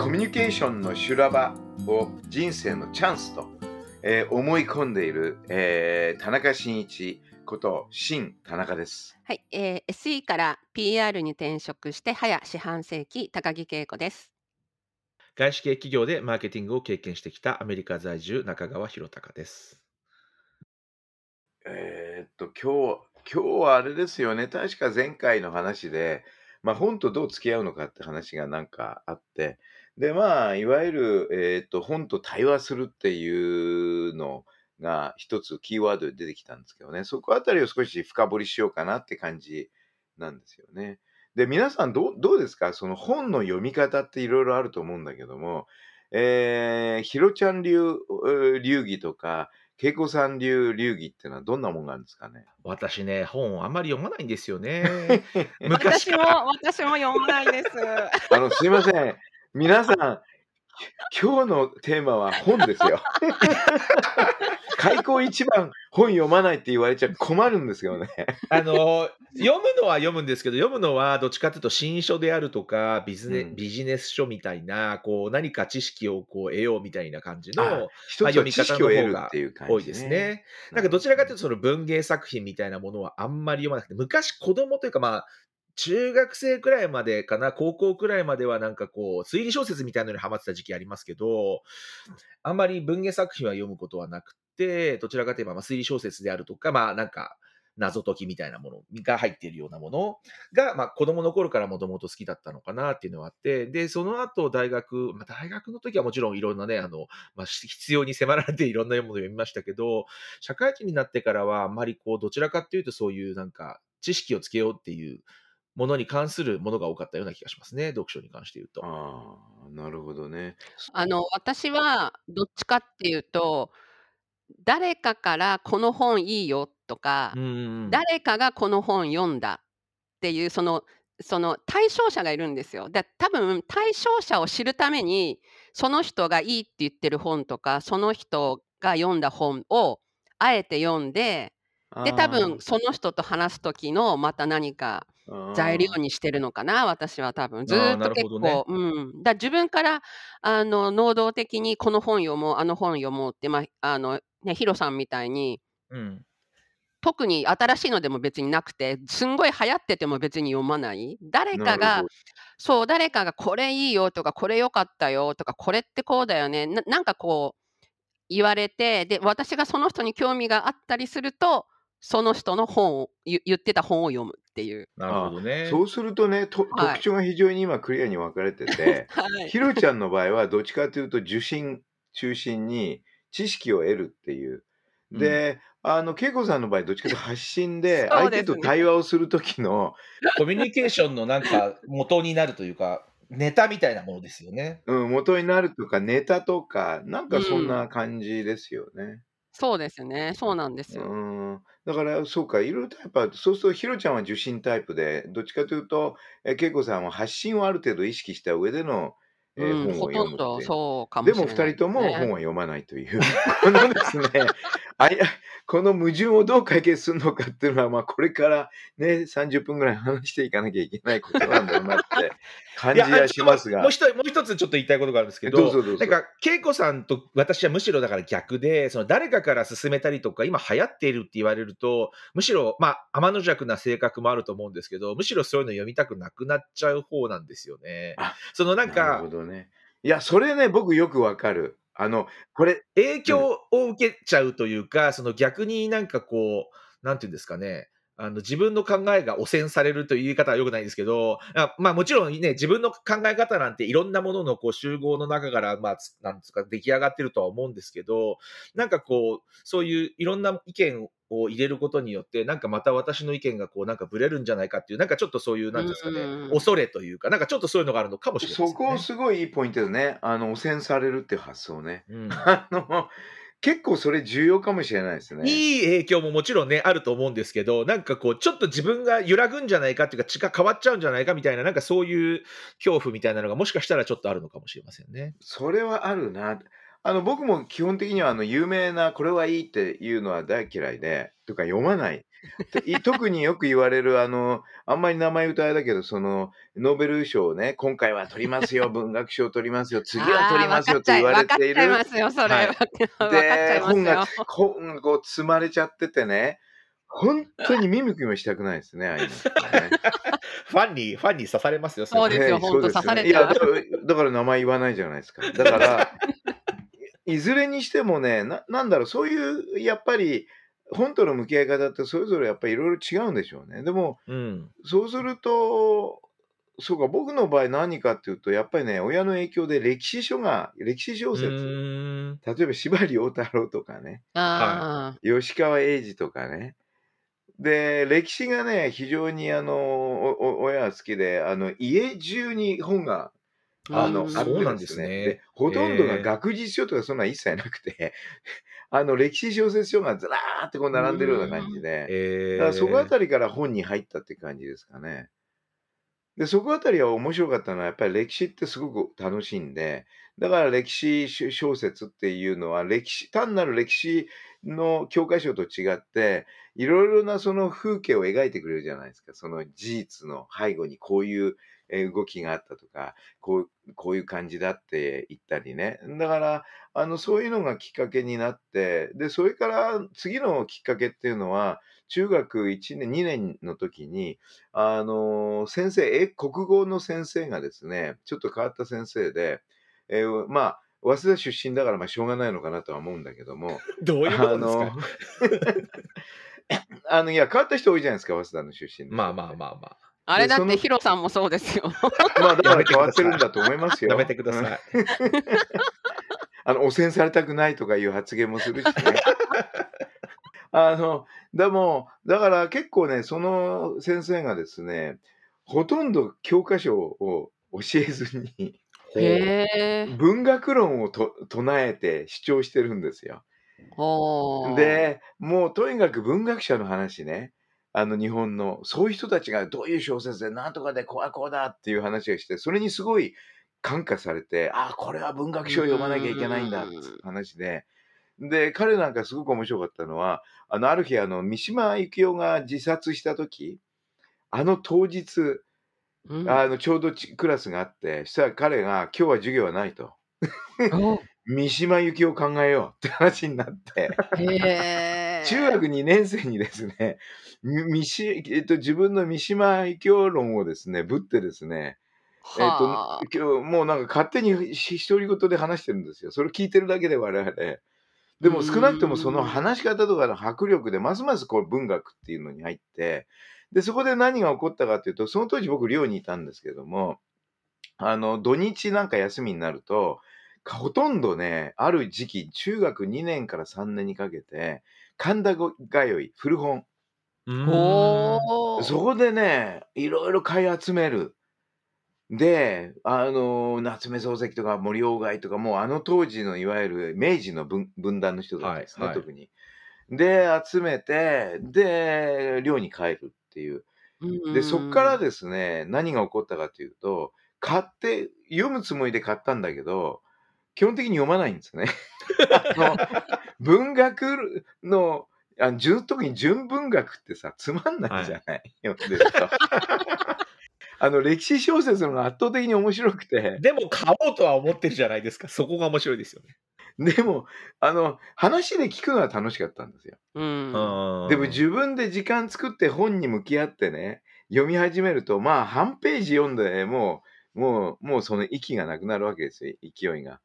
コミュニケーションの修羅場を人生のチャンスと、えー思い込んでいる、えー田中真一こと新田中です。はい、えー SE から PR に転職して早四半世紀高木恵子です。外資系企業でマーケティングを経験してきたアメリカ在住中川博隆です。えーっと今日今日はあれですよね確か前回の話で、まあ、本とどう付き合うのかって話がなんかあってでまあいわゆる、えーっと本と対話するっていうのが一つキーワードで出てきたんですけどねそこあたりを少し深掘りしようかなって感じなんですよね。で皆さんどうどうですか？その本の読み方っていろいろあると思うんだけども、えー、ひろちゃん流えー流儀とか恵子さん流流儀っていうのはどんなもんがあるんですかね？私ね、本あんまり読まないんですよね。昔私も。私も読まないです。あの、すいません。皆さん、今日のテーマは本ですよ。開口一番本読まないって言われちゃ困るんですよね。あの、読むのは読むんですけど、読むのはどっちかというと新書であるとか、ビジネ,、うんビジネス書みたいな、こう何か知識をこう得ようみたいな感じのあ一つは知識を得るっていう感じ、多いです。ね。なんかどちらかというとその文芸作品みたいなものはあんまり読まなくて、昔子供というかまあ、中学生くらいまでかな、高校くらいまではなんかこう、推理小説みたいなのにハマってた時期ありますけど、あんまり文芸作品は読むことはなくて、どちらかといえばまあ推理小説であるとか、まあなんか、謎解きみたいなものが入っているようなものが、まあ、子供の頃からもともと好きだったのかなっていうのはあって、で、その後大学、まあ、大学の時はもちろんいろんなね、あの、まあ、必要に迫られていろんなものを読みましたけど、社会人になってからはあんまりこう、どちらかっていうとそういうなんか、知識をつけようっていうものに関するものが多かったような気がしますね、読書に関して言うと。ああ、なるほどね。あの私はどっちかっていうと誰かからこの本いいよとか、うん誰かがこの本読んだっていうそのその対象者がいるんですよ。で多分対象者を知るためにその人がいいって言ってる本とかその人が読んだ本をあえて読んでで多分その人と話す時のまた何か材料にしてるのかな私は多分。ずーっなと結るほどね構、うん、だ自分からあの能動的にこの本読もうあの本読もうって、まああのね、ヒロさんみたいにうん。特に新しいのでも別になくてすんごい流行ってても別に読まない？誰かがそう誰かがこれいいよとかこれ良かったよとかこれってこうだよね。ななんかこう言われてで私がその人に興味があったりするとその人の本をゆ言ってた本を読むっていう。なるほどね。そうするとね、とはい特徴が非常に今クリアに分かれてて、はいひろちゃんの場合はどっちかというと受信中心に知識を得るっていう。で、あの、恵子さんの場合どっちかというと 発信で相手と対話をする時の、コミュニケーションのなんか元になるというか、ネタみたいなものですよね。うん、元になるとかネタとか、なんかそんな感じですよね。そうですねそうなんですよ。うん、だからそうか、いろいろとやっぱ、そうするとひろちゃんは受信タイプで、どっちかというと、え恵子さんは発信をある程度意識した上での、えーうん、本をほとんど。そうかもでもしれない二人ともね。本は読まないという、このですね、あいやこの矛盾をどう解決するのかっていうのは、まあ、これからね、30分ぐらい話していかなきゃいけないことなんだろうなって 感じはしますが。もう、一つもう一つちょっと言いたいことがあるんですけど、どうぞどうぞ。なんか、恵子さんと私はむしろだから逆で、その誰かから勧めたりとか、今流行っているって言われると、むしろ、まあ、天の弱な性格もあると思うんですけど、むしろそういうの読みたくなくなっちゃう方なんですよね。あ。そのなんなるかほ、どね。いや、それね、僕よくわかる。あの、これ、影響を受けちゃうというか、その逆になんかこう、なんていうんですかね、あの自分の考えが汚染されるという言い方は良くないんですけど、あまあもちろんね、自分の考え方なんていろんなもののこう集合の中から、まあ、なんですか、出来上がってるとは思うんですけど、なんかこう、そういういろんな意見を入れることによって、なんかまた私の意見がこうなんかぶれるんじゃないかっていう、なんかちょっとそういう、なんですかね、うん恐れというか、なんかちょっとそういうのがあるのかもしれないですそこね。すごいいいポイントですね。あの、汚染されるっていう発想ね。うんあの、結構それ重要かもしれないですね。いい影響ももちろんね、あると思うんですけど、なんかこう、ちょっと自分が揺らぐんじゃないかっていうか、血が変わっちゃうんじゃないかみたいな、なんかそういう恐怖みたいなのが、もしかしたらちょっとあるのかもしれませんね。それはあるな。あの、僕も基本的には、あの、有名な、これはいいっていうのは大嫌いで、とか読まない。特によく言われる、あの、あんまり名前歌えだけど、その、ノーベル賞をね、今回は取りますよ、文学賞取りますよ、次は取りますよって言われている。は で、本が。本がこう積まれちゃっててね、本当に見向きもしたくないですね、ああいうのね。ファンに、ファンに刺されますよ、そうですよね本当刺されてるいやだから名前言わないじゃないですか。だから、いいずれにしてもねな、なんだろう、そういう、やっぱり、本との向き合い方ってそれぞれやっぱりいろいろ違うんでしょうね。でも、うん。そうすると、そうか、僕の場合何かっていうと、やっぱりね、親の影響で歴史書が、歴史小う説。例えば司馬遼太郎とかね、あ吉川英治とかね。で、歴史がね、非常にあの、おお親は好きで、あの、家中に本が、あ。あの、うんあってそうなんですねでほとんどが学術書とかそんなの一切なくて、あの、歴史小説書がずらーってこう並んでるような感じで、えだからそこあり、たりから本に入ったって感じですかね。で、そこあたりは面白かったのは、やっぱり歴史ってすごく楽しいんで、だから歴史小説っていうのは、歴史、単なる歴史の教科書と違って、いろいろなその風景を描いてくれるじゃないですか。その事実の背後にこういうえー動きがあったとか、こうこういう感じだって言ったりね。だから、あの、そういうのがきっかけになって、で、それから次のきっかけっていうのは、中学1年、2年の時に、あの、先生、え、国語の先生がですね、ちょっと変わった先生で、えーまあ、早稲田出身だから、まあ、しょうがないのかなとは思うんだけども、どういうことですか？あの、いや、変わった人多いじゃないですか、早稲田の出身の人まあまあまあまあ。あれだってヒロさんもそうですよ。まあ、だから変わってるんだと思いますよ。やめてください。あの、汚染されたくないとかいう発言もするしね。あの、でも、だから結構ね、その先生がですね、ほとんど教科書を教えずに、へえ。文学論をと唱えて主張してるんですよ。で、もうとにかく文学者の話ね、あの日本の、そういう人たちがどういう小説で、なんとかで、こうだこうだっていう話をして、それにすごい感化されて、ああ、これは文学書を読まなきゃいけないんだって話で、で、彼なんかすごく面白かったのは、あの、ある日、あの、三島由紀夫が自殺した時、あの当日、うん。あの、ちょうどちクラスがあって、そしたら彼が、今日は授業はないと。お。三島由紀夫を考えようって話になって、へえ。中学2年生にですね、みみしえっと、自分の三島由紀夫論をですね、ぶってですね、えっはあと、今日もうなんか勝手にし独り言で話してるんですよ。それを聞いてるだけで我々。でも少なくともその話し方とかの迫力でますますこう文学っていうのに入って、で、そこで何が起こったかというと、その当時僕寮にいたんですけども、あの、土日なんか休みになると、ほとんどね、ある時期、中学2年から3年にかけて、神田ご通い、古本。そこでね、いろいろ買い集める。で、あの、夏目漱石とか森鴎外とか、もうあの当時のいわゆる明治の文文壇の人たちですね、はいはい特に。で、集めて、で、寮に帰るっていう。で、そっからですね、何が起こったかというと、買って、読むつもりで買ったんだけど、基本的に読まないんですね。文学の、あ純特に純文学ってさ、つまんないじゃない、読んでると。あの、歴史小説の方が圧倒的に面白くて、でも買おうとは思ってるじゃないですか。そこが面白いですよね。でも、あの、話で聞くのは楽しかったんですよ。うん。でも自分で時間作って本に向き合ってね、読み始めると、まあ、半ページ読んで、もう、もう、もうその息がなくなるわけですよ、勢いが。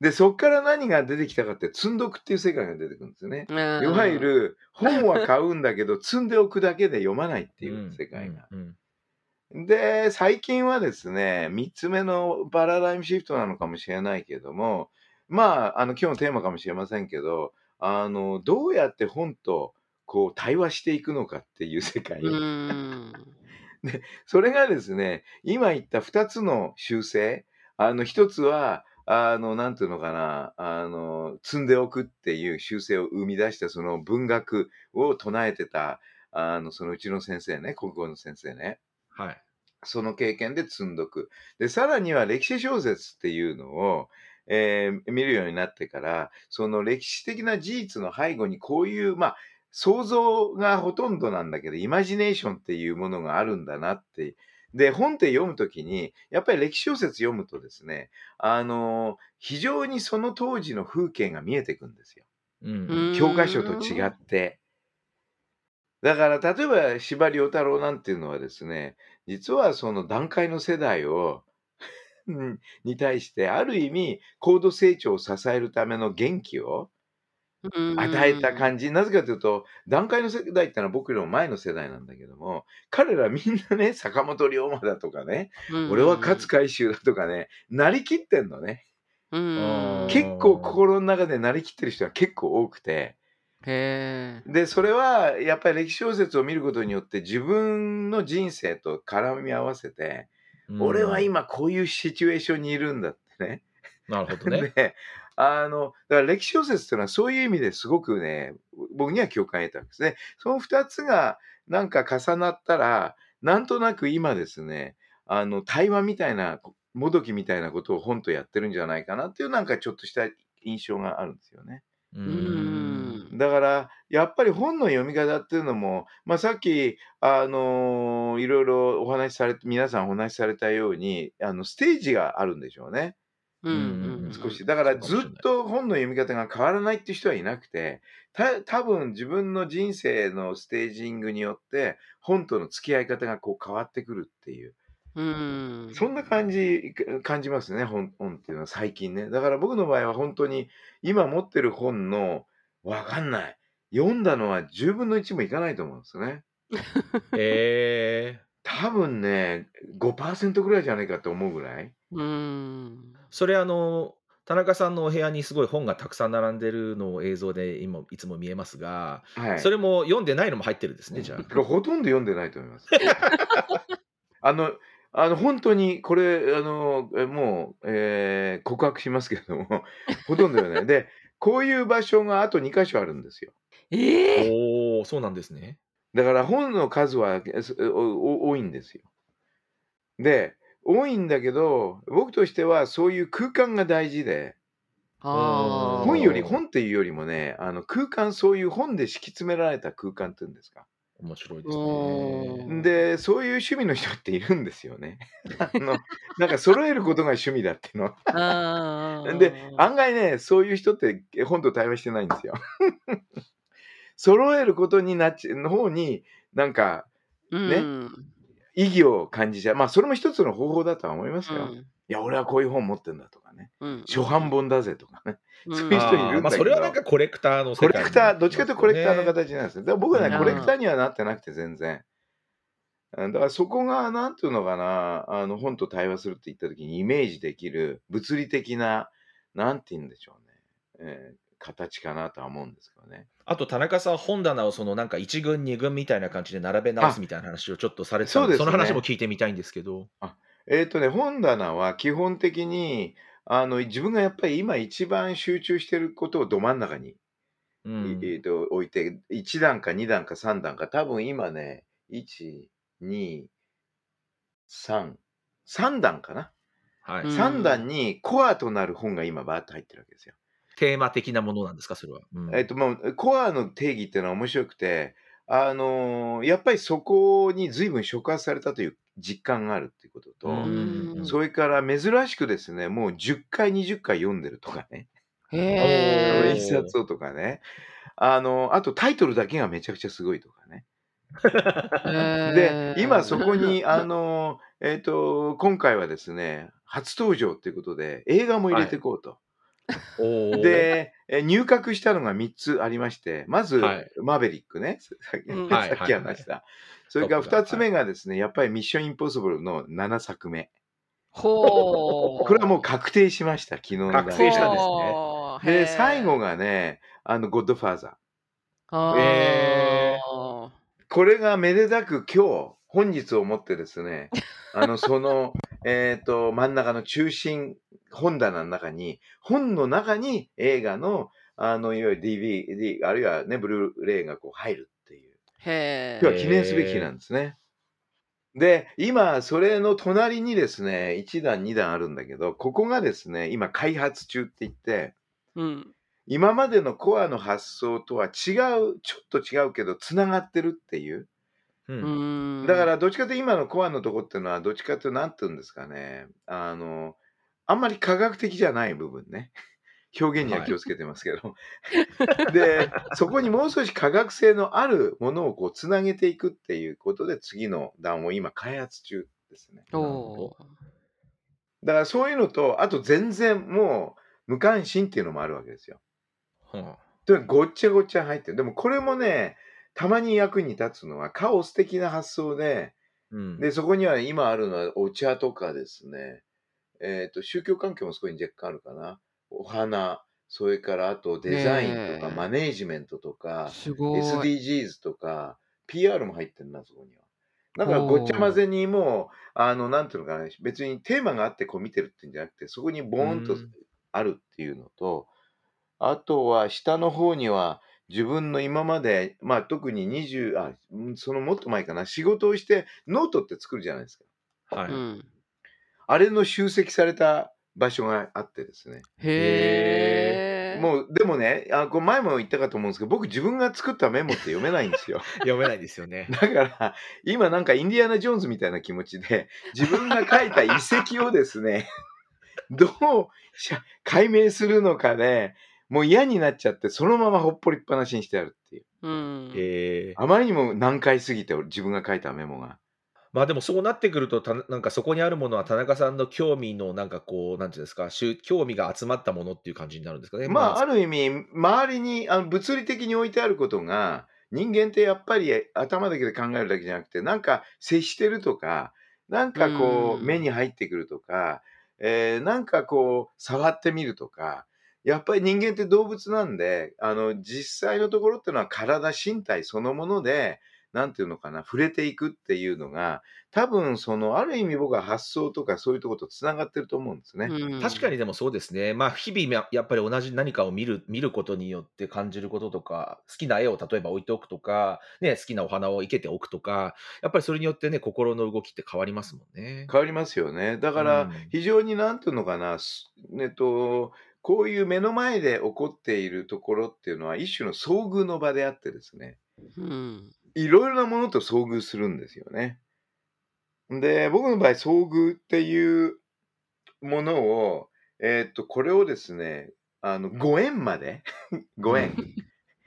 で、そっから何が出てきたかって、積んどくっていう世界が出てくるんですよね。うんいわゆる、本は買うんだけど、積んでおくだけで読まないっていう世界が。で、最近はですね、3つ目のパラダイムシフトなのかもしれないけども、まあ、あの、今日のテーマかもしれませんけど、あの、どうやって本とこう対話していくのかっていう世界。うーん。それがですね、今言った2つの修正、あの、1つは、あの、なんていうのかな、あの、積んでおくっていう修正を生み出したその文学を唱えてた、あの、そのうちの先生ね、国語の先生ね。はい。その経験で積んどく。で、さらには歴史小説っていうのを、えー見るようになってから、その歴史的な事実の背後にこういう、まあ、想像がほとんどなんだけど、イマジネーションっていうものがあるんだなって。で、本って読むときに、やっぱり歴史小説読むとですね、あの非常にその当時の風景が見えてくんですよ。うん教科書と違って。だから、例えば司馬遼太郎なんていうのはですね、実はその段階の世代をうん に対して、ある意味、高度成長を支えるための元気を与えた感じ。なぜかというと、段階の世代ってのは僕よりも前の世代なんだけども、彼らみんなね、坂本龍馬だとかね、俺は勝海舟だとかね、なりきってんのね。うーん。結構心の中でなりきってる人が結構多くて。で、それはやっぱり歴史小説を見ることによって自分の人生と絡み合わせて、うん俺は今こういうシチュエーションにいるんだってね。なるほどね。で、あの、だから歴史小説っていうのはそういう意味ですごくね、僕には共感を得たんですね。その二つがなんか重なったら、なんとなく今ですね、あの、対話みたいな、もどきみたいなことを本とやってるんじゃないかなっていうなんかちょっとした印象があるんですよね。うん。だから、やっぱり本の読み方っていうのも、まあ、さっき、あのいろいろお話しされて、皆さんお話しされたように、あの、ステージがあるんでしょうね。うんうん少し。だから、ずっと本の読み方が変わらないっていう人はいなくて、た多分自分の人生のステージングによって、本との付き合い方がこう変わってくるっていう。うん。そんな感じ、感じますね、本本っていうのは最近ね。だから僕の場合は本当に、今持ってる本の、わかんない。読んだのは10分の1もいかないと思うんですね。えー多分ね、5%ぐらいじゃないかと思うぐらい。うーん。それあの、田中さんのお部屋にすごい本がたくさん並んでるのを映像で今いつも見えますが、はい。それも読んでないのも入ってるんですね、じゃあ。これほとんど読んでないと思います。あの、あの本当にこれ、あの、えもう、えー告白しますけれども、ほとんど読んでない。で、こういう場所があと2箇所あるんですよ。ええ。おお、そうなんですね。だから本の数はえすおお多いんですよ。で、多いんだけど、僕としてはそういう空間が大事で。本より、本っていうよりもね、あの空間、そういう本で敷き詰められた空間っていうんですか。面白いですおね。ーで、そういう趣味の人っているんですよね。あの、なんか揃えることが趣味だっていうのは。ああ。で、案外ね、そういう人ってえ本と対話してないんですよ。揃えることになっちの方に、なんかねうん。意義を感じちゃう。まあ、それも一つの方法だとは思いますよ。いうんや、俺はこういう本持ってんだとかね。うん。初版本だぜとかね。うん。そういう人いるんだけどあーまあ、それはなんかコレクターのコ世界レクター、どっちかというとコレクターのね形なんですね。だから僕はね、うんコレクターにはなってなくて全然。うんだからそこが、なんていうのかな、あの、本と対話するって言った時にイメージできる物理的な、なんて言うんでしょうね。えー形かなとは思うんですけどね。あと田中さん、本棚をそのなんか1軍、2軍みたいな感じで並べ直すみたいな話をちょっとされてたので、そうですねその話も聞いてみたいんですけど。えっ、とね、本棚は基本的に、あの、自分がやっぱり今一番集中してることをど真ん中にうんえーと置いて、1段か2段か3段か、多分今ね、1、2、3、3段かな？はいうん3段にコアとなる本が今バーッと入ってるわけですよ。テーマ的なものなんですか、それは。うんえっ、と、もう、コアの定義っていうのは面白くて、あのーやっぱりそこに随分触発されたという実感があるっていうことと、うんそれから珍しくですね、もう10回、20回読んでるとかね。へえ。一冊をとかね。あの、あとタイトルだけがめちゃくちゃすごいとかね。で、今そこに、あの、えっ、と、今回はですね、初登場ということで、映画も入れていこうと。おー、で、え入閣したのが3つありまして、まず、はいマーベリックね、さっき,、うんはいさっき話した。それから2つ目がですね、やっぱりミッションインポッシブルの7作目。ほう。これはもう確定しました、昨日の確定したんですねほうで、最後。がね、あの、ゴッドファーザー。ええ。これがめでたく今日、本日をもってですね、あの、その、えっと、真ん中の中心本棚の中に、本の中に映画の、あの、いわゆる DVD、あるいはね、ブルーレイがこう入るっていう。へえ。今日は記念すべき日な。んですね。で、今、それの隣にですね、1段、2段あるんだけど、ここがですね、今開発中って言って、うん。今までのコアの発想とは違う、ちょっと違うけど、つながってるっていう。う。うん。だから、どっちかというと今のコアのとこっていうのは、どっちかというと、なんて言うんですかね。あの、あんまり科学的じゃない部分ね。表現にははい。気をつけてますけど。で、そこにもう少し科学性のあるものをこうつなげていくっていうことで、次の段を今開発中ですね。だからそういうのと、あと全然もう無関心っていうのもあるわけですよ。はとにかくごっちゃごっちゃ入ってる。でもこれもね、たまに役に立つのはカオス的な発想で、うん。で、そこには今あるのはお茶とかですね、えっ、と、宗教関係もそこに若干あるかな。お花、それからあとデザインとかマへネージメントとえ。か、すごい。SDGs とか、PR も入ってるな、そこには。だからごっちゃ混。ぜにもう、あの、なんていうのかな、別にテーマがあってこう見てるっていうんじゃなくて、そこにボうーンとん。あるっていうのと、あとは下の方には自分の今まで、まあ特に20、あ、うんそのもっと前かな、仕事をしてノートって作るじゃないですか。はい。うん。あれの集積された場所があってですね。へえ。もう、でもね、あ、これ前も言ったかと思うんですけど、僕自分が作ったメモって読めないんですよ。読めないですよね。だから、今なんかインディアナ・ジョーンズみたいな気持ちで、自分が書いた遺跡をですね、どう解明するのかで、もう嫌になっちゃって、そのままほっぽりっぱなしにしてあるっていう。うん。へえ。あまりにも難解すぎて、俺自分が書いたメモが。まあでもそうなってくると、たなんかそこにあるものは田中さんの興味のなんかこう、なんていうんですか、しゅ興味が集まったものっていう感じになるんですかね。まあ、まあ、ある意味、周りにあの物理的に置いてあることが、人間ってやっぱり頭だけで考えるだけじゃなくて、なんか接してるとか、なんうかこう、目ん。に入ってくるとか、えーなんかこう、触ってみるとか、やっぱり人間って動物なんで、あの、実際のところっていうのは体、身体そのもので、なんていうのかな、触れていくっていうのが、多分その、ある意味僕は発想とかそういうところとつながってると思うんですね。うん。確かにでもそうですね。まあ日々ややっぱり同じ何かを見る見ることによって感じることとか、好きな絵を例えば置いておくとか、ね、好きなお花を生けておくとか、やっぱりそれによってね、心の動きって変わりますもんね。変わりますよね。だうから、ん。非常になんていうのかな、すえっと、こういう目の前で起こっているところっていうのは、一種の遭遇の場であってですね、うん。いろいろなものと遭遇するんですよね。で、僕の場合、遭遇っていうものを、えっと、これをですね、あの、ご縁まで、うご縁、ん。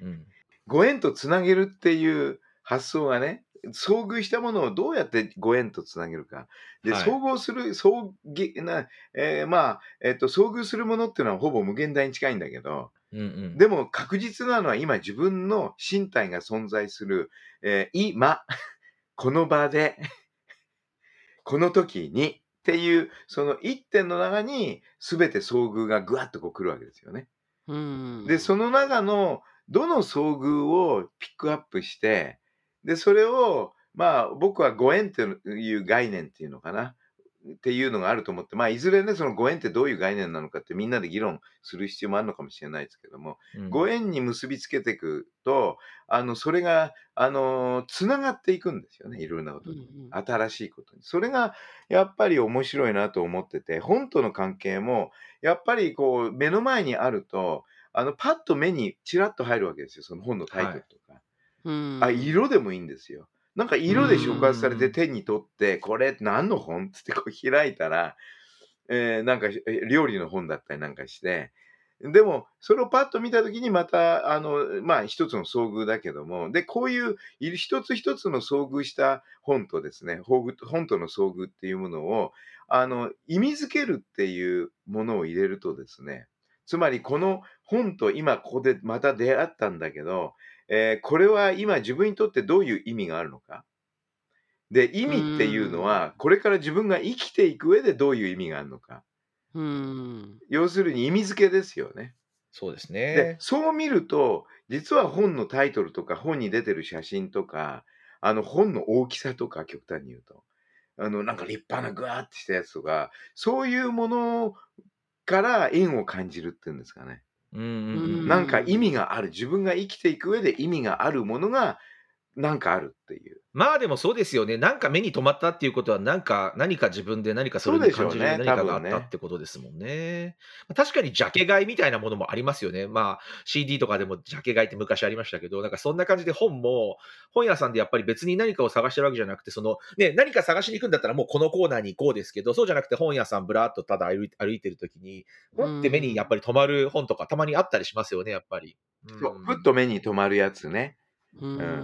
うん。ご縁とつなげるっていう発想がね、遭遇したものをどうやってご縁とつなげるか。で、はい。総合する、遭遇な、えーまあ、えっと、遭遇するものっていうのはほぼ無限大に近いんだけど、うんうん。でも確実なのは今自分の身体が存在する、えー今、この場で、この時にっていう、その一点の中に全て遭遇がぐわっとこう来るわけですよね。うん。で、その中のどの遭遇をピックアップして、で、それを、まあ僕はご縁っていう概念っていうのかな。っていうのがあると思って、まあいずれね、そのご縁ってどういう概念なのかってみんなで議論する必要もあるのかもしれないですけども、うん。ご縁に結びつけていくと、あの、それが、あの、つながっていくんですよね。いろんなことに。うんうん。新しいことに。それがやっぱり面白いなと思ってて、本との関係も、やっぱりこう、目の前にあると、あの、パッと目にちらっと入るわけですよ。その本のタイトはい。ルとか。うあ、ん。色でもいいんですよ。なんかう色で触発されてん。手に取って、これ何の本つってこう開いたら、えーなんかえ料理の本だったりなんかして、でも、それをパッと見たときにまた、あの、まあ一つの遭遇だけども、で、こういうい一つ一つの遭遇した本とですね、本との遭遇っていうものを、あの、意味づけるっていうものを入れるとですね、つまりこの本と今ここでまた出会ったんだけど、えーこれは今自分にとってどういう意味があるのか？で、意う味っていうのん。は、これから自分が生きていく上でどういう意味があるのか。うん。要するに意味付けですよね。そうですで、ね。そう見ると、実は本のタイトルとか、本に出てる写真とか、あの本の大きさとか、極端に言うと、あのなんか立派なぐわーってしたやつとか、そういうものから縁を感じるっていうんですかね。うんうん。なんか意味がある、自分が生きていく上で意味があるものが、なんかあるっていう。まあでもそうですよね。なんか目に留まったっていうことは、なんか、何か自分で何かそれに感じる何かがあったってことですもんね。確かにジャケ買いみたいなものもありますよね。まあ CD とかでもジャケ買いって昔ありましたけど、なんかそんな感じで本も、本屋さんでやっぱり別に何かを探してるわけじゃなくて、そのね、何か探しに行くんだったらもうこのコーナーに行こうですけど、そうじゃなくて本屋さんぶらっとただ歩い歩いてるときに、本って目にやっぱり止まる本とかたまにあったりしますよね、やっぱり。そうふっと目に留まるやつね。うん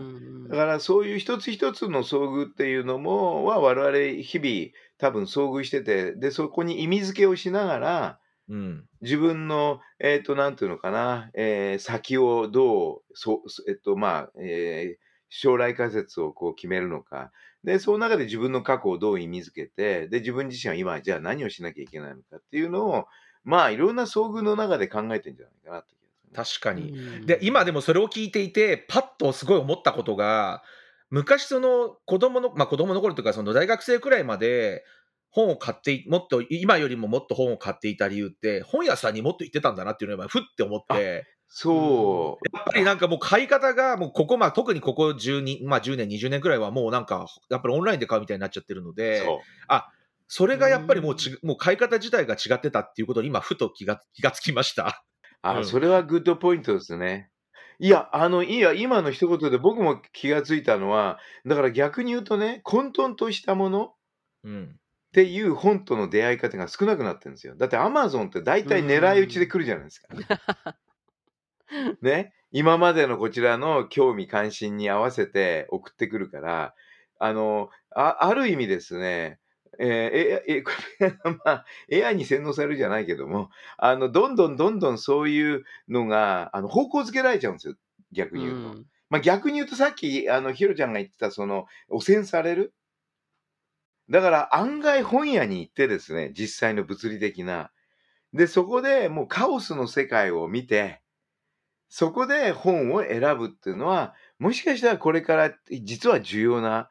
んだからそういう一つ一つの遭遇っていうのも、は我々日々多分遭遇してて、で、そこに意味付けをしながら、うん。自分の、えっ、と、なんていうのかな、えー先をどう、そえっと、まあ、えー将来仮説をこう決めるのか。で、その中で自分の過去をどう意味付けて、で、自分自身は今、じゃあ何をしなきゃいけないのかっていうのを、まあ、いろんな遭遇の中で考えてんじゃないかなって気がするね。確かに。うんで、今でもそれを聞いていて、パッとすごい思ったことが、昔その子供の、まあ子供の頃というか、その大学生くらいまで本を買ってい、もっと、今よりももっと本を買っていた理由って、本屋さんにもっと行ってたんだなっていうのが、ふって思って、そう。やっぱりなんかもう買い方が、もうここ、まあ特にここ12、まあ10年、20年くらいはもうなんか、やっぱりオンラインで買うみたいになっちゃってるので、そう。それがやっぱりもうち、もう買い方自体が違ってたっていうことに今、ふと気が、気がつきました。あ、うんそれはグッドポイントですね。いや、あの、いや、今の一言で僕も気がついたのは、だから逆に言うとね、混沌としたものっうん。ていう本との出会い方が少なくなってるんですよ。だってアマゾンって大体狙い撃ちで来るじゃないですか。ね。今までのこちらの興味関心に合わせて送ってくるから、あの、あある意味ですね、えーえ まあ、AI に洗脳されるじゃないけども、あの、どんどんどんどんそういうのが、あの、方向づけられちゃうんですよ。逆に言うと。うんまあ、逆に言うとさっき、あの、ひろちゃんが言ってた、その、汚染される？だから案外本屋に行ってですね、実際の物理的な。で、そこでもうカオスの世界を見て、そこで本を選ぶっていうのは、もしかしたらこれから実は重要な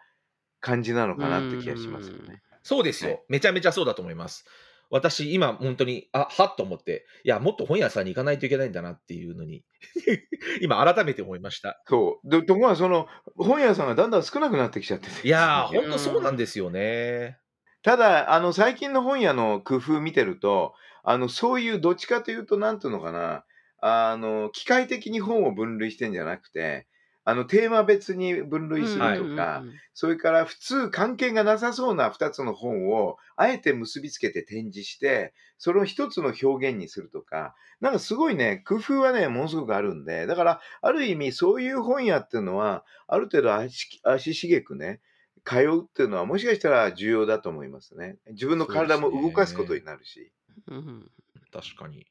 感じなのかなって気がしますよね。そうですよ、はいめちゃめちゃそうだと思います。私、今、本当に、あはっと思って、いや、もっと本屋さんに行かないといけないんだなっていうのに、今、改めて思いました。そう。で、ところがその本屋さんがだんだん少なくなってきちゃってて。いやー、う ん本当そうなんですよね。ただ、あの、最近の本屋の工夫見てると、あの、そういうどっちかというと、なんていうのかな、あの、機械的に本を分類してんじゃなくて、あの、テーマ別に分類するとか、それから普通関係がなさそうな2つの本をあえて結びつけて展示して、それを一つの表現にするとか、なんかすごいね、工夫はね、ものすごくあるんで、だから、ある意味そういう本屋っていうのは、ある程度足足しげくね、通うっていうのはもしかしたら重要だと思いますね。自分の体も動かすことになるし。うん確かに。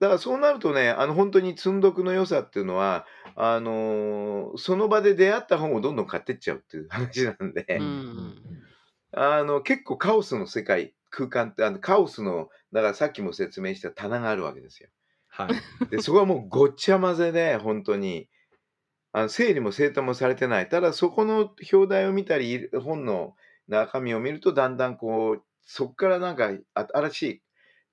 だからそうなるとね、あの本当に積んどくの良さっていうのは、あのーその場で出会った本をどんどん買ってっちゃうっていう話なんで、うんあの結構カオスの世界、空間って、あのカオスの、だからさっきも説明した棚があるわけですよ。はい。で、そこはもうごっちゃ混ぜで、本当に、あの整理も整頓もされてない。ただそこの表題を見たり、本の中身を見ると、だんだんこう、そこからなんか新しい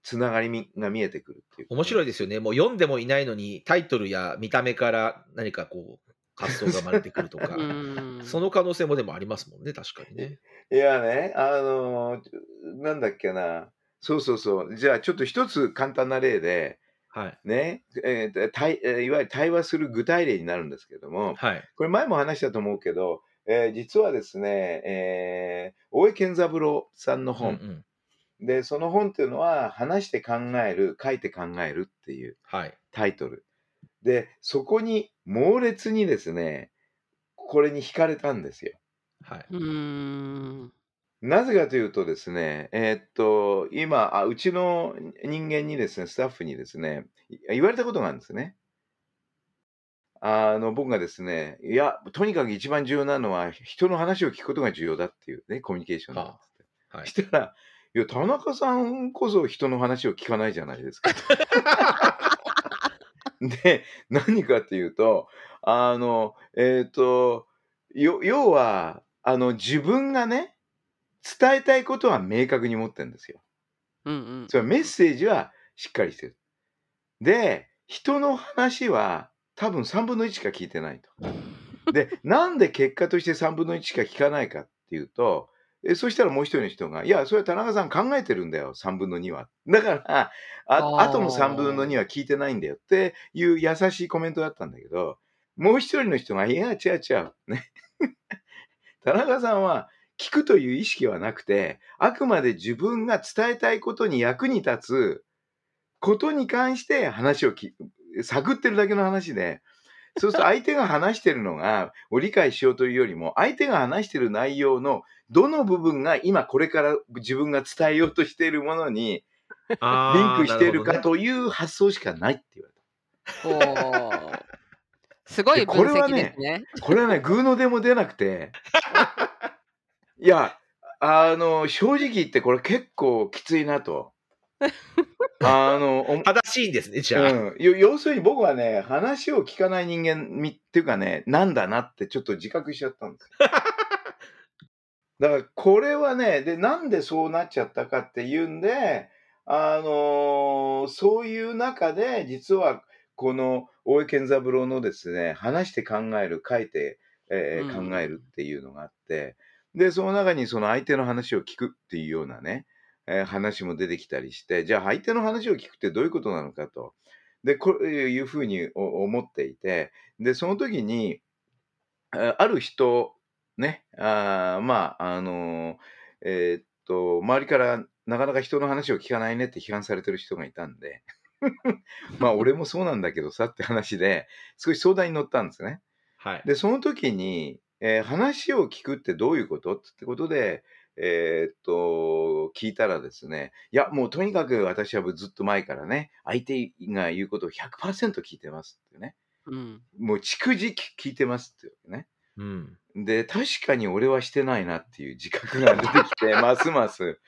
つながりみが見えてくるっていう。面白いでですよね。もう読んでもいないのに、タイトルや見た目から何かこう、発想が生まれてくるとかう、んその可能性もでもありますもんね、確かにね。いやね、あのーなんだっけな。そうそうそう。じゃあちょっと一つ簡単な例で、はい。ね、えー対えーいわゆる対話する具体例になるんですけども、はい。これ前も話したと思うけど、えー実はですね、えー大江健三郎さんのうんう本、ん。で、その本っていうのは、話して考える、書いて考えるっていうはい。タイトル。で、そこに猛烈にですね、これに惹かれたんですよ。はい。うんなぜかというとですね、えーっと、今あ、うちの人間にですね、スタッフにですね、い言われたことがあるんですね。あの、僕がですね、いや、とにかく一番重要なのは、人の話を聞くことが重要だっていうね、コミュニケーションだって。はい。したら、いや、田中さんこそ人の話を聞かないじゃないですか。で、何かっていうと、あの、えっと、よ要は、あの、自分がね、伝えたいことは明確に持ってんですよ。うんうんそれメッセージはしっかりしてる。で、人の話は多分3分の1しか聞いてないと。で、なんで結果として3分の1しか聞かないかっていうと、えそしたらもう一人の人が、いや、それは田中さん考えてるんだよ、3分の2は。だから、ああとの3分の2は聞いてないんだよっていう優しいコメントだったんだけど、もう一人の人が、いや、違う違う。ね。田中さんは聞くという意識はなくて、あくまで自分が伝えたいことに役に立つことに関して話をき探ってるだけの話で、そうすると相手が話してるのが、を理解しようというよりも、相手が話してる内容のどの部分が今これから自分が伝えようとしているものにリンクしているかという発想しかないって言われた。おーすごいでこ分析れはねですね。これはね、グーの出も出なくて、いや、あの、正直言ってこれ結構きついなと。あの、正しいんですね、じゃあ。うん、よ要するに僕はね、話を聞かない人間みっていうかね、なんだなってちょっと自覚しちゃったんですよ。だからこれはね、で、なんでそうなっちゃったかっていうんで、あのーそういう中で、実はこの大江健三郎のですね、話して考える、書いて、えーうん考えるっていうのがあって、で、その中にその相手の話を聞くっていうようなね、えー話も出てきたりして、じゃあ相手の話を聞くってどういうことなのかと。で、こういうふうにお思っていて、で、その時に、あある人、ね、あーまあ、あのえーっと、周りからなかなか人の話を聞かないねって批判されてる人がいたんで、まあ、俺もそうなんだけどさって話で、少し相談に乗ったんですね。はい。で、その時に、えー話を聞くってどういうことってことで、えーっと、聞いたらですね、いや、もうとにかく私はずっと前からね、相手が言うことを100%聞いてますってね。うんもう逐次聞いてますっていうね。うん。で、確かに俺はしてないなっていう自覚が出てきて、ますます。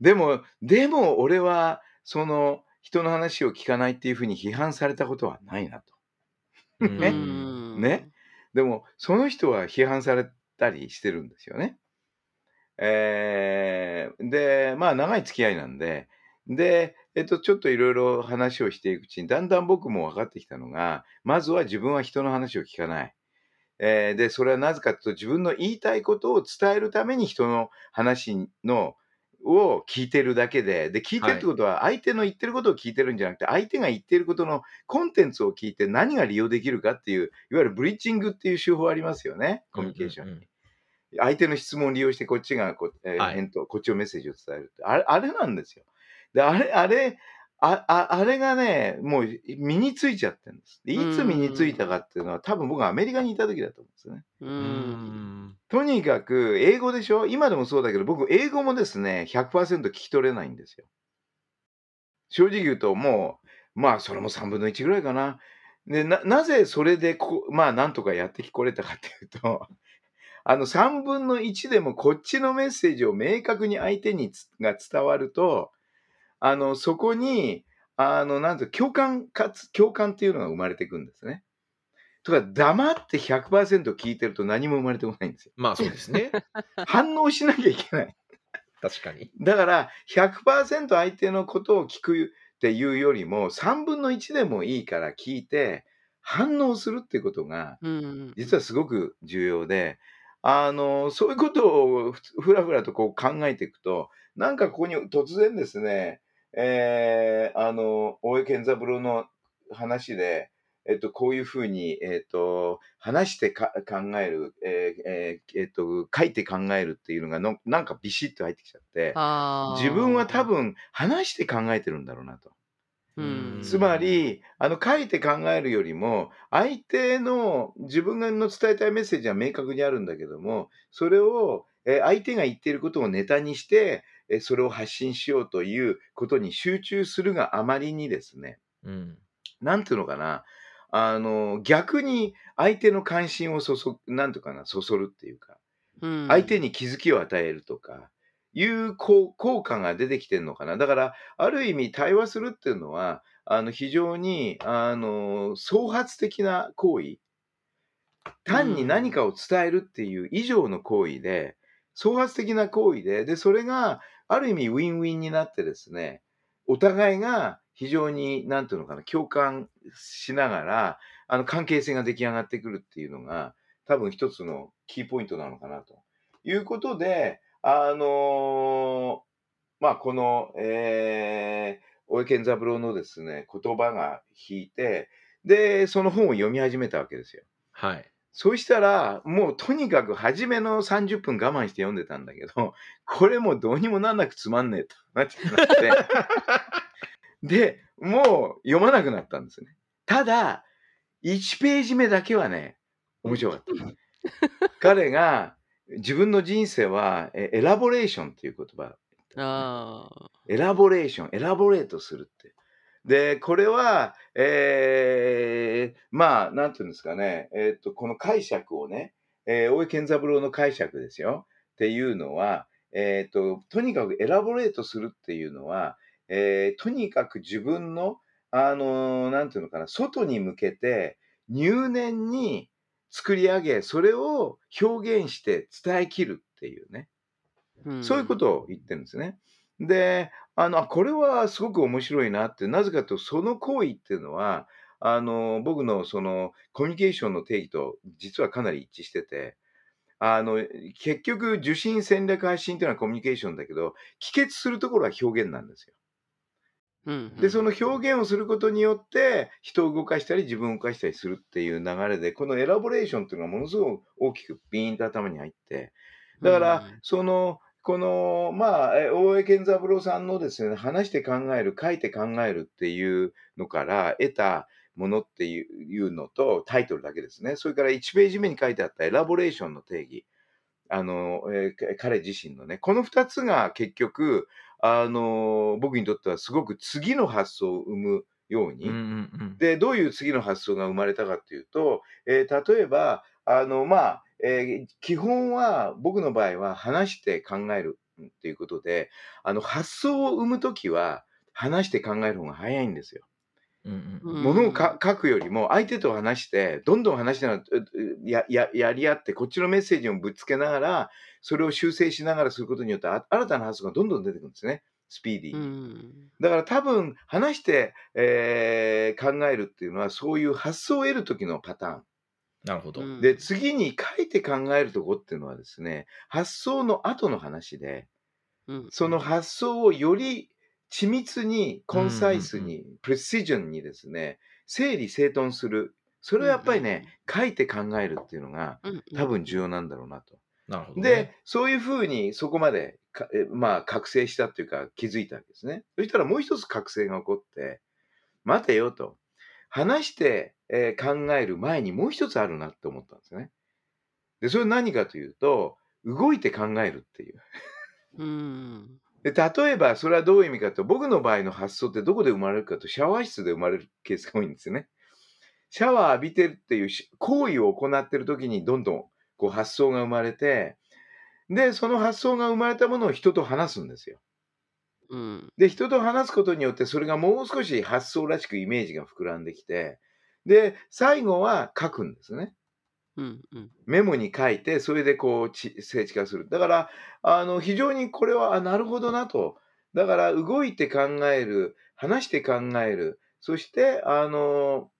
でも、でも俺は、その、人の話を聞かないっていうふうに批判されたことはないなと。ねうんねでも、その人は批判されたりしてるんですよね。えーで、まあ、長い付き合いなんで、で、えっと、ちょっといろいろ話をしていくうちに、だんだん僕も分かってきたのが、まずは自分は人の話を聞かない。えーで、それはなぜかというと、自分の言いたいことを伝えるために人の話の、を聞いてるだけで、で、聞いてるってことは、相手の言ってることを聞いてるんじゃなくて、相手が言ってることのコンテンツを聞いて何が利用できるかっていう、いわゆるブリッジングっていう手法ありますよね、コミュニケーションに。うんうんうん相手の質問を利用してこっちがこ、えーはい返答、こっちをメッセージを伝えるって。あれ、あれなんですよ。で、あれ、あれ、あああれがね、もう身についちゃってるんです。でいつ身についたかっていうのは、多分僕がアメリカにいた時だと思うんですよね。ううんん。とにかく、英語でしょ？今でもそうだけど、僕、英語もですね、100%聞き取れないんですよ。正直言うと、もう、まあ、それも3分の1ぐらいかな。で、な、なぜそれでこ、まあ、なんとかやってきこれたかっていうと、あの、3分の1でもこっちのメッセージを明確に相手につが伝わると、あの、そこに、あの、なんていうか共感かつ、共感っていうのが生まれていくんですね。とか、黙って100%聞いてると何も生まれてこないんですよ。まあそうですね。反応しなきゃいけない。確かに。だから、100%相手のことを聞くっていうよりも、3分の1でもいいから聞いて、反応するってことが、うん実はすごく重要で、あの、そういうことをふふらふらとこう考えていくと、なんかここに突然ですね、えーあの、大江健三郎の話で、えっと、こういうふうに、えっと、話してか考える、えーえーえっと、書いて考えるっていうのがの、なんかビシッと入ってきちゃって、自分は多分話して考えてるんだろうなと。うん。つまり、あの、書いて考えるよりも、相手の自分の伝えたいメッセージは明確にあるんだけども、それを、えー相手が言っていることをネタにして、えーそれを発信しようということに集中するがあまりにですね、うん。なんていうのかな、あの、逆に相手の関心をそそ、なんていうかな、そそるっていうか、うん。相手に気づきを与えるとか、いう効効果が出てきてるのかな。だから、ある意味対話するっていうのは、あの非常にあの創発的な行為。単に何かを伝えるっていう以上の行為で創発的な行為ででそれがある意味ウィンウィンになってですねお互いが非常に何ていうのかな共感しながらあの関係性が出来上がってくるっていうのが多分一つのキーポイントなのかなと。いうことであのまあこの、えー、大江健三郎のですね言葉が引いてでその本を読み始めたわけですよ。はい。そうしたら、もうとにかく初めの30分我慢して読んでたんだけど、これもうどうにもなんなくつまんねえとなってなって、で、もう読まなくなったんですね。ただ、1ページ目だけはね、面白かった。彼が自分の人生はえエラボレーションっていう言葉、ああ。エラボレーション、エラボレートするって。で、これは、えーまあ、なんていうんですかね、えっと、この解釈をね、えー大江健三郎の解釈ですよ。っていうのは、えっと、とにかくエラボレートするっていうのは、えーとにかく自分の、あのーなんていうのかな、外に向けて入念に作り上げ、それを表現して伝えきるっていうね。うんそういうことを言ってるんですね。で、あの、あこれはすごく面白いなって、なぜかというと、その行為っていうのは、あの、僕のそのコミュニケーションの定義と実はかなり一致してて、あの、結局、受信戦略発信っていうのはコミュニケーションだけど、帰結するところは表現なんですよ。うんで、その表現をすることによって、人を動かしたり、自分を動かしたりするっていう流れで、このエラボレーションっていうのがものすごく大きくピーンと頭に入って、だから、その、この、まあ、え大江健三郎さんのですね、話して考える、書いて考えるっていうのから得たものっていうのと、タイトルだけですね。それから1ページ目に書いてあったエラボレーションの定義。あの、えー彼自身のね、この2つが結局、あの、僕にとってはすごく次の発想を生むように、うんうんうん。で、どういう次の発想が生まれたかっていうと、えー例えば、あの、まあ、えー基本は、僕の場合は話して考えるっていうことで、あの、発想を生むときは、話して考える方が早いんですよ。うんうんうんものをか書くよりも、相手と話して、どんどん話しながらううやややり合って、こっちのメッセージをぶつけながら、それを修正しながらすることによって、あ新たな発想がどんどん出てくるんですね。スピーディーうに。んだから多分、話して、えー考えるっていうのは、そういう発想を得る時のパターン。なるほど。うんで、次に書いて考えるとこっていうのはですね、発想の後の話で、うんその発想をより緻密に、コンサイスうんに、プレシジョンにですね、整理整頓する。それはやっぱりね、書いて考えるっていうのがうん多分重要なんだろうなと。なるほど、でね。、そういうふうにそこまでか、えまあ、覚醒したっていうか気づいたわけですね。そしたらもう一つ覚醒が起こって、待てよと。話して、えー考える前にもう一つあるなって思ったんですね。で、それ何かというと、動いて考えるっていう。うんで例えば、それはどういう意味かと、僕の場合の発想ってどこで生まれるかと、シャワー室で生まれるケースが多いんですよね。シャワー浴びてるっていうし行為を行ってる時にどんどんこう発想が生まれて、で、その発想が生まれたものを人と話すんですよ。うんで、人と話すことによって、それがもう少し発想らしくイメージが膨らんできて、で、最後は書くんですね。うんうんメモに書いて、それでこうち、静止化する。だから、あの、非常にこれは、あ、なるほどなと。だから、動いて考える、話して考える、そして、あの、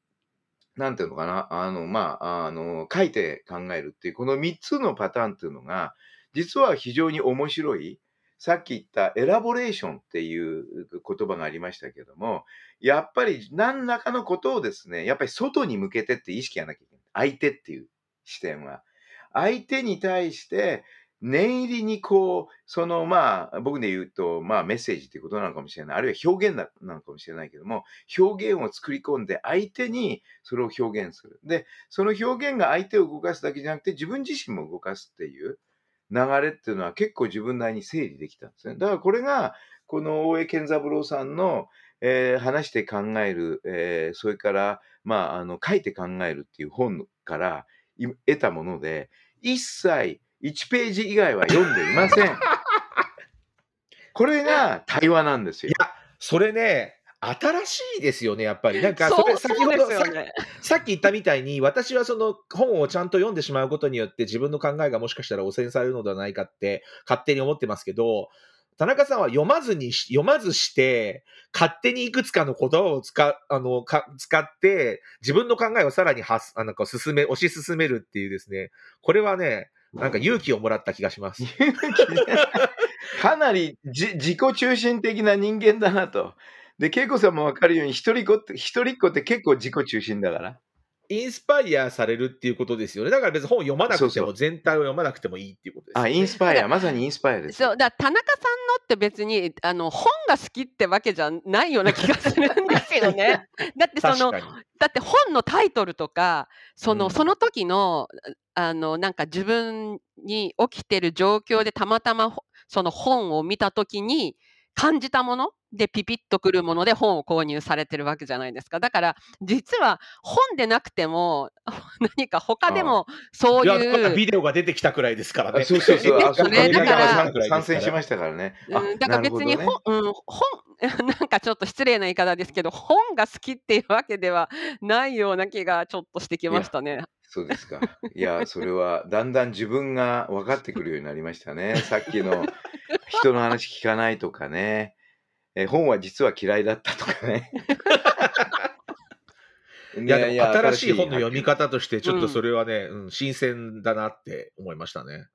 なんていうのかな、あの、まあ、あの、書いて考えるっていう、この3つのパターンっていうのが、実は非常に面白い。さっき言ったエラボレーションっていう言葉がありましたけども、やっぱり何らかのことをですね、やっぱり外に向けてって意識がなきゃいけない。相手っていう視点は。相手に対して念入りにこう、そのまあ、僕で言うと、まあメッセージっていうことなのかもしれない。あるいは表現なのかもしれないけども、表現を作り込んで相手にそれを表現する。で、その表現が相手を動かすだけじゃなくて自分自身も動かすっていう流れっていうのは結構自分なりに整理できたんですね。だからこれが、この大江健三郎さんの、えー話して考える、えーそれから、まあ、あの、書いて考えるっていう本から得たもので、一切1ページ以外は読んでいません。これが対話なんですよ。それね、新しいですよね、やっぱり。なんか、そそれ、う、先ほど、ね。さっき言ったみたいに、私はその本をちゃんと読んでしまうことによって、自分の考えがもしかしたら汚染されるのではないかって、勝手に思ってますけど、田中さんは読まずに、読まずして、勝手にいくつかの言葉を使あのか使って、自分の考えをさらにはすあの進め、推し進めるっていうですね、これはね、なんか勇気をもらった気がします。かなりじ自己中心的な人間だなと。で、恵子さんもわかるように、一人っ子って、一人っ子って結構自己中心だから。インスパイアされるっていうことですよね。だから別に本を読まなくても、そうそう全体を読まなくてもいいっていうことですよあ、ね。インスパイア、まさにインスパイアです。そう、だから田中さんのって別に、あの、本が好きってわけじゃないような気がするんですよね。だってその。だって本のタイトルとか、その、うんその時の、あの、なんか自分に起きてる状況でたまたまほその本を見た時に感じたもの？でピピッとくるもので本を購入されてるわけじゃないですか。だから実は本でなくても 何か他でもそういや、またいう、ビデオが出てきたくらいですからあね。そうそうそう。だから参戦しましたからね。あうん、だから別に本、うん、本 なんかちょっと失礼な言い方ですけど本が好きっていうわけではないような気がちょっとしてきましたね。そうですか。いや、それはだんだん自分が分かってくるようになりましたね。さっきの人の話聞かないとかね。え本は実は嫌いだったとかね。いや、でも新しい本の読み方。方として、ちょっとそれはね、うん、新鮮だなって思いましたね。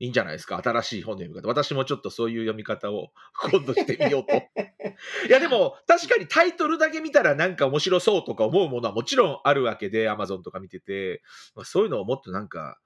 いいんじゃないですか、新しい本の読み方。私もちょっとそういう読み方を 今度してみようと。いや、でも、確かにタイトルだけ見たらなんか面白そうとか思うものはもちろんあるわけで、Amazon とか見てて、まあ、そういうのをもっとなんか、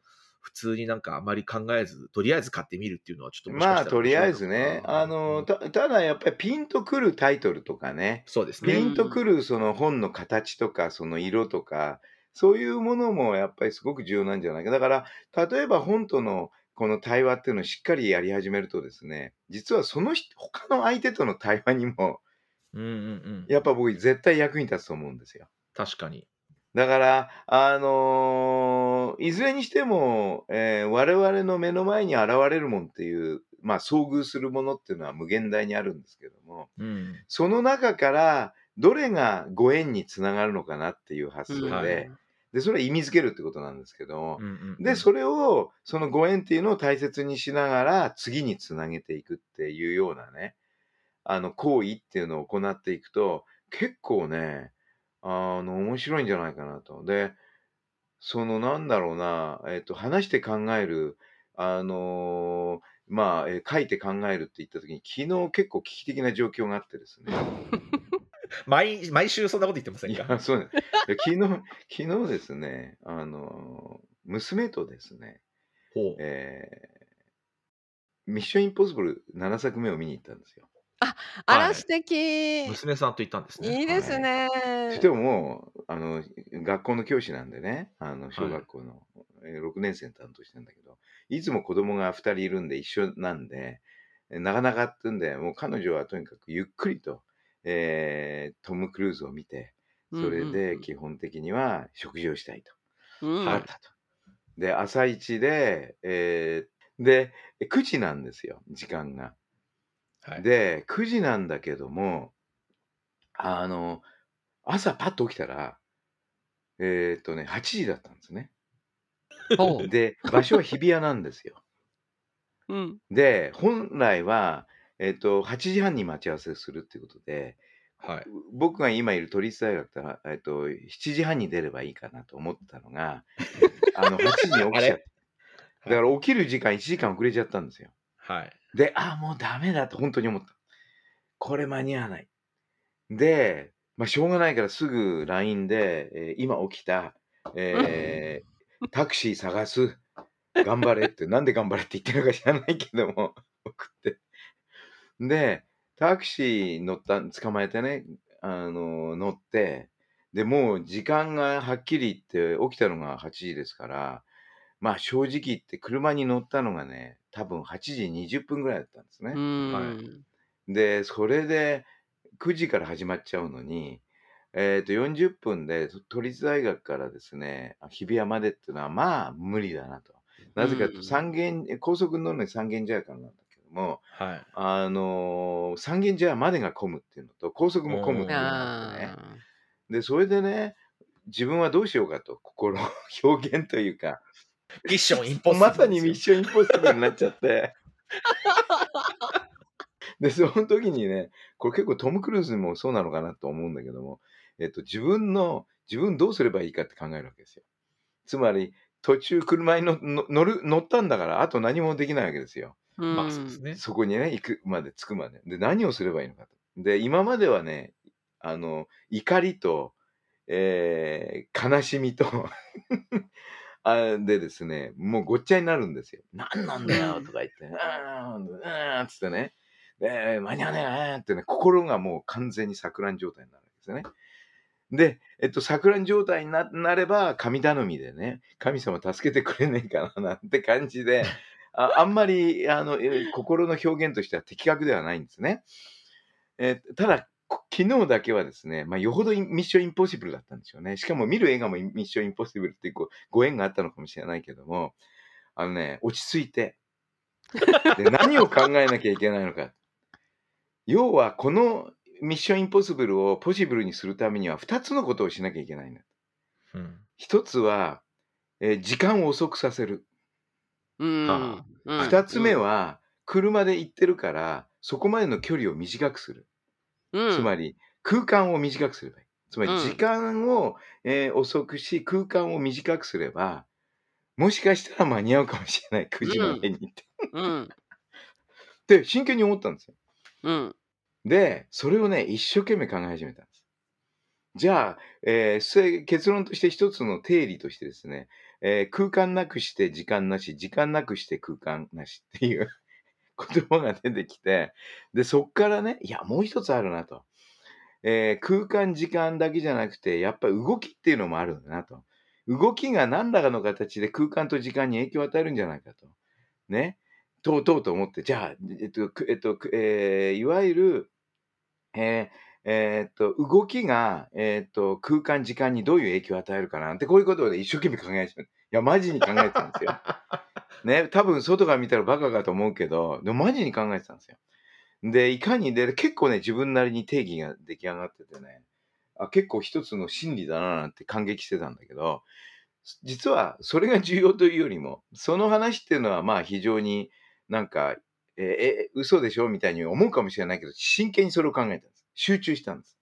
普通になんかあまり考えず、とりあえず買ってみるっていうのはちょっとまあ、とりあえずね、あの、うんたただやっぱりピンとくるタイトルとかね、そうですね。ピンとくるその本の形とか、その色とか、そういうものもやっぱりすごく重要なんじゃないか。だから、例えば本とのこの対話っていうのをしっかりやり始めるとですね、実はその人、他の相手との対話にも、うんうんうん。やっぱ僕絶対役に立つと思うんですよ。確かに。だから、あのーいずれにしても、えー我々の目の前に現れるもんっていう、まあ、遭遇するものっていうのは無限大にあるんですけども、うん。その中からどれがご縁につながるのかなっていう発想で、はいで、それは意味づけるってことなんですけども、うんうんうんで、それを、そのご縁っていうのを大切にしながら、次につなげていくっていうようなね、あの、行為っていうのを行っていくと、結構ね、あの、面白いんじゃないかなと。で、その、なんだろうな、えっと、話して考える、あのーまあ、えー書いて考えるって言った時に、昨日結構危機的な状況があってですね。毎毎週そんなこと言ってませんか？いや、そうね。で昨日、昨日ですね、あのー娘とですね、ほう。えーミッションインポッシブル7作目を見に行ったんですよ。あらはい素敵、娘さんと言ったんですね。いいですね。そしてももう、あの、学校の教師なんでね、あの、小学校の、えー6年生の担当してんだけど、いつも子供が2人いるんで一緒なんで、えなかなかってんで、もう彼女はとにかくゆっくりと、えートム・クルーズを見て、それで基本的には食事をしたいと。うんあったと。で、朝一で、えーで、9時なんですよ、時間が。はい。で、9時なんだけども、あの、朝パッと起きたら、えーっとね、8時だったんですね。で、場所は日比谷なんですよ。うんで、本来は、えーっと、8時半に待ち合わせするっていうことで、はい。僕が今いる都立大学から、えーっと、7時半に出ればいいかなと思ったのが、あの、8時に起きちゃって、だから起きる時間1時間遅れちゃったんですよ。はい。で、あ、もうダメだと本当に思った。これ間に合わない。で、まあ、しょうがないからすぐ LINE で、えー今起きた、えー タクシー探す、頑張れって、なんで頑張れって言ってるのか知らないけども、送って。で、タクシー乗った、捕まえてね、あの、乗って、で、もう時間がはっきり言って起きたのが8時ですから、まあ正直言って車に乗ったのがね、多分8時20分ぐらいだったんですねう。んはいで、それで9時から始まっちゃうのに、えっと40分で都立大学からですね、日比谷までっていうのはまあ無理だなと。なぜかと三軒、高速に乗るのに三軒茶屋からなんだも、はい。あのー三軒茶屋までが混むっていうのと、高速も混むっていうのがね。あで、それでね、自分はどうしようかと、心の 表現というか、ミッションインポッシブルまさにミッションインポッシブルになっちゃって。で、その時にね、これ結構トム・クルーズにもそうなのかなと思うんだけども、えっと、自分の、自分どうすればいいかって考えるわけですよ。つまり、途中車に乗る、乗ったんだから、あと何もできないわけですよ。まあそうですね。そこにね、行くまで、着くまで。で、何をすればいいのかと。で、今まではね、あの、怒りと、えー悲しみと あでですね、もうごっちゃになるんですよ。何なんだよとか言って、うーん、うーん、つってね、で、間に合わねえなってね、心がもう完全に錯乱状態になるんですよね。で、えっと、錯乱状態にななれば、神頼みでね、神様助けてくれねえかななんて感じで、あ あんまりあのえー心の表現としては的確ではないんですね。えーただ、こ昨日だけはですね、まあ、よほどミッションインポッシブルだったんですよね。しかも見る映画もミッションインポッシブルっていうご縁があったのかもしれないけども、あのね、落ち着いて、で何を考えなきゃいけないのか。要は、このミッションインポッシブルをポシブルにするためには2つのことをしなきゃいけないんだ。うん1つは、えー時間を遅くさせる。うんはうん2つ目は、車で行ってるから、そこまでの距離を短くする。うんつまり、空間を短くすればいい。つまり、うん時間を、えー遅くし、空間を短くすれば、もしかしたら間に合うかもしれない。9時までにって。うん って、真剣に思ったんですよ。うんで、それをね、一生懸命考え始めたんです。じゃあ、えー結論として一つの定理としてですね、えー空間なくして時間なし、時間なくして空間なしっていう 言葉が出てきて、で、そっからね、いや、もう一つあるなと。えー空間、時間だけじゃなくて、やっぱり動きっていうのもあるんだなと。動きが何らかの形で空間と時間に影響を与えるんじゃないかと。ね。とうとうと思って、じゃあ、えっと、えっと、えーいわゆる、えーえーっと、動きが、えーっと、空間、時間にどういう影響を与えるかなって、こういうことをね、一生懸命考えてる。いや、マジに考えてたんですよ。ね、多分外から見たらバカかと思うけど、でもマジに考えてたんですよ。で、いかに、で、結構ね、自分なりに定義が出来上がっててね、あ結構一つの真理だななんて感激してたんだけど、実はそれが重要というよりも、その話っていうのはまあ非常になんか、えーえ嘘でしょみたいに思うかもしれないけど、真剣にそれを考えたんです。集中したんです。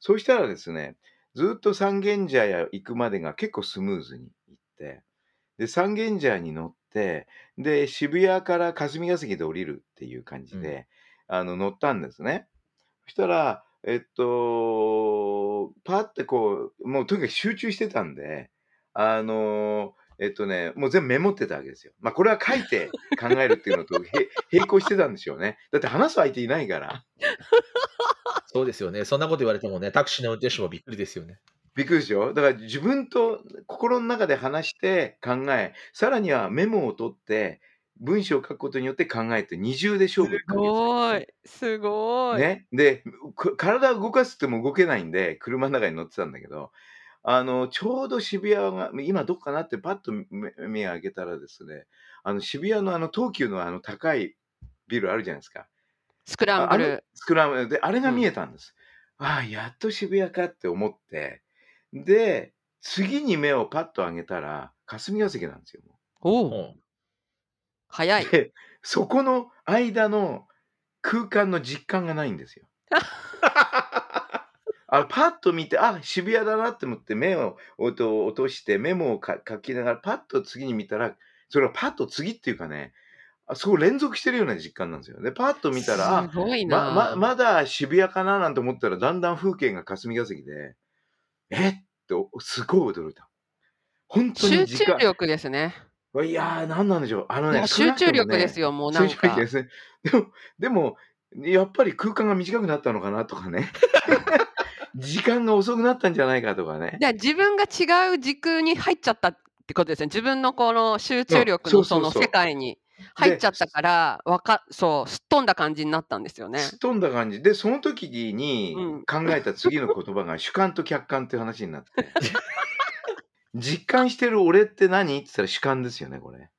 そうしたらですね、ずっと三軒茶屋行くまでが結構スムーズに行って、で、三軒茶屋に乗って、で、渋谷から霞が関で降りるっていう感じで、あの、乗ったんですね。そしたら、えっと、パってこう、もうとにかく集中してたんで、あの、えっとね、もう全部メモってたわけですよ。まあ、これは書いて考えるっていうのとへ 並行してたんでしょうね。だって話す相手いないから。そうですよね。そんなこと言われてもね、タクシーの運転手もびっくりですよね。びっくりでしょだから自分と心の中で話して考え、さらにはメモを取って、文章を書くことによって考えて二重で勝負すごいすごい、ね。で、く体を動かすっても動けないんで、車の中に乗ってたんだけど、あの、ちょうど渋谷が、今どこかなってパッと目目を開けたらですね、あの渋谷のあの東急のあの高いビルあるじゃないですか。スクランブル。スクランブル。で、あれが見えたんです。ああ、やっと渋谷かって思って、で、次に目をパッと上げたら、霞が関なんですよ。もおおう。ん。早い。で、そこの間の空間の実感がないんですよ。あパッと見て、あ、渋谷だなって思って目を落と落としてメモをか書きながらパッと次に見たら、それはパッと次っていうかね、あそこ連続してるような実感なんですよ。で、パッと見たら、あすごいな、まままだ渋谷かななんて思ったらだんだん風景が霞が関でえっておすごい驚いた。本当集に時間中力ですね。いやー何なんでしょう。あのね集中力ですよよもうなん集中力かですね。でもでもやっぱり空間が短くなったのかなとかね。時間が遅くなったんじゃないかとかね。で自分が違う時空に入っちゃったってことですね。自分のこの集中力のそうそそう。そうの世界に入っちゃったからわかそうすっ飛んだ感じになったんですよね。すっ飛んだ感じ。でその時にうん。考えた次の言葉が主観と客観っていう話になって。実感してる俺って何って言ったら主観ですよねこれ。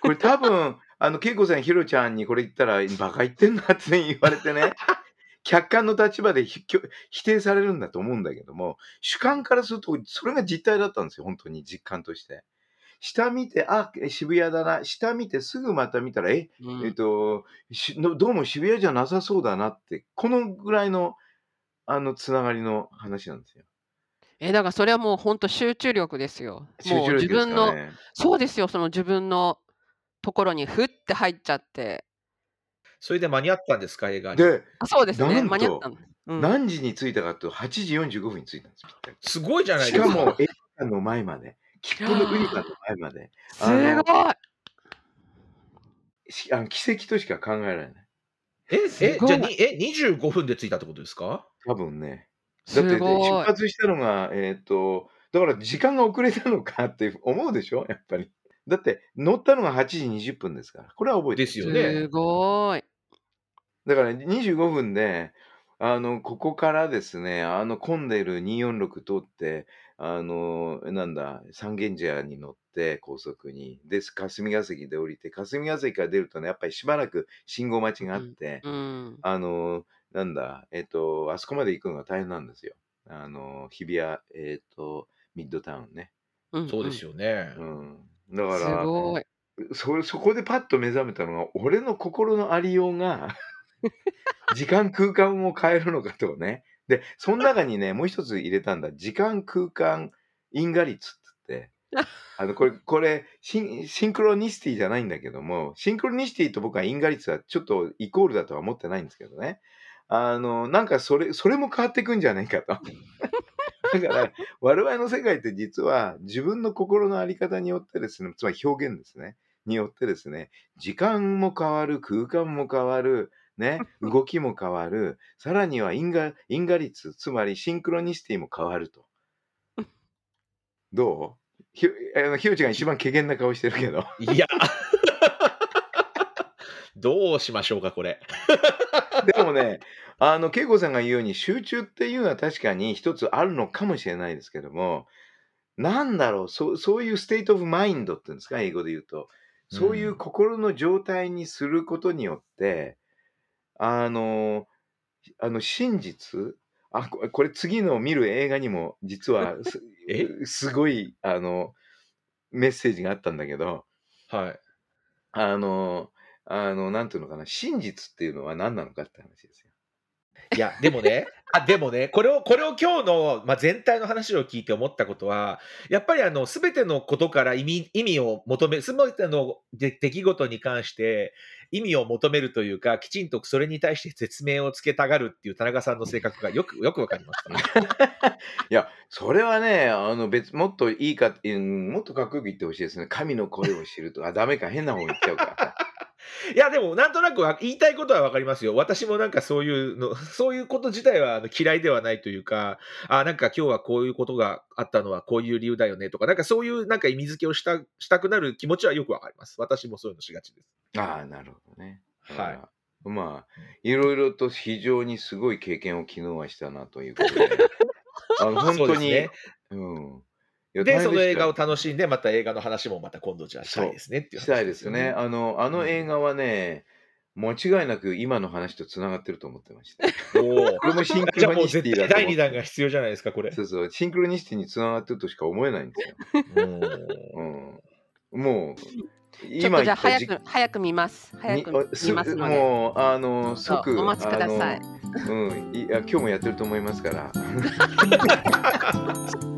これ多分あの恵子さんひろちゃんにこれ言ったらバカ言ってんなって言われてね。客観の立場で否定されるんだと思うんだけども、主観からすると、それが実態だったんですよ、本当に実感として。下見て、あ、渋谷だな。下見てすぐまた見たら、え、えっうん。と、しのどうも渋谷じゃなさそうだなって、このぐらいの、あの、つながりの話なんですよ。え、だからそれはもうほんと集中力ですよ。集もう自中力です分の。そうですよ、その自分のところにふって入っちゃって。それで間に合ったんですか？映画に。で、あ、そうですね、間に合ったの。うん。何時に着いたかというと、8時45分に着いたんです。すごいじゃないですか。しかも、映画館の前まで、切符の売り場の前まで、すあの、ごい。しあの奇跡としか考えられない。え、すえ、じゃ。にえ、25分で着いたってことですか？多分ね。だって、すで、出ごい。発したのが、えっと、だから時間が遅れたのかって思うでしょ、やっぱり。だって、乗ったのが8時20分ですから。これは覚えてる。ですよね。すごい。だから25分で、あの、ここからですね、あの混んでる246通って、あの、なんだ、三軒茶屋に乗って、高速に。で、霞ヶ関で降りて、霞ヶ関から出るとね、やっぱりしばらく信号待ちがあっうん。て、うん。あの、なんだ、えっと、あそこまで行くのが大変なんですよ。あの、日比谷、えっと、ミッドタウンね。うんそうですうん。よね。うん。だすから、ごい。そそこでパッと目覚めたのが、俺の心のありようが 時間空間を変えるのかとね。で、その中にね、もう一つ入れたんだ。時間空間因果率って言って、あの、これ、これシン、シンクロニシティじゃないんだけども、シンクロニシティと僕は因果率はちょっとイコールだとは思ってないんですけどね。あの、なんかそれ、それも変わってくんじゃないかと。だから、我々の世界って実は自分の心のあり方によってですね、つまり表現ですね、によってですね、時間も変わる、空間も変わる、ね、動きも変わる、さらには因果因果率、つまりシンクロニシティも変わると。どう？ひあのひろちが一番怪げな顔してるけど。いや。どうしましょうか、これ。でもね、あの、恵子さんが言うように集中っていうのは確かに一つあるのかもしれないですけども、なんだろう、そうそういう state of mind っていうんですか、英語で言うと。そういう心の状態にすることによって、あの、あの真実？あ、ここれ次の見る映画にも実はす え？すごいあのメッセージがあったんだけど、はい。あの、あの、なんていうのかな、真実っていうのは何なのかって話ですよ。いや、でもね、あでもね、これを、これを今日の、まあ、全体の話を聞いて思ったことは、やっぱりあの、すべてのことから意味、意味を求め、すべての出来事に関して意味を求めるというか、きちんとそれに対して説明をつけたがるっていう田中さんの性格がよく、よくわかりましたね。いや、それはね、あの別、もっといいか、もっとかっこよく言ってほしいですね。神の声を知るとか、あ、ダメか、変な方言っちゃうか。いや、でも、なんとなくわ言いたいことはわかりますよ。私もなんかそういうの、そういうこと自体は嫌いではないというか、あ、なんか今日はこういうことがあったのはこういう理由だよねとか、なんかそういうなんか意味付けをしたしたくなる気持ちはよくわかります。私もそういうのしがちです。ああ、なるほどね。はいい。まあ、いろいろと非常にすごい経験を昨日はしたなということで。あの本当に、そうね。うん。で、その映画を楽しんで、また映画の話もまた今度じゃあしたいですねっていう話したいですね。。あの、あの映画はね、間違いなく今の話とつながってると思ってました。おおこれもシンクロニシテ2ィだと思って弾が必要じゃないですか、これ。そうそう、シンクロニシティにつながってるとしか思えないんですよ。うんうん、もう、ちょっとじゃ早く、早く見ます。早にく見ますので。もう、あの、即、お待ちくださいあのうんいや、今日もやってると思いますから。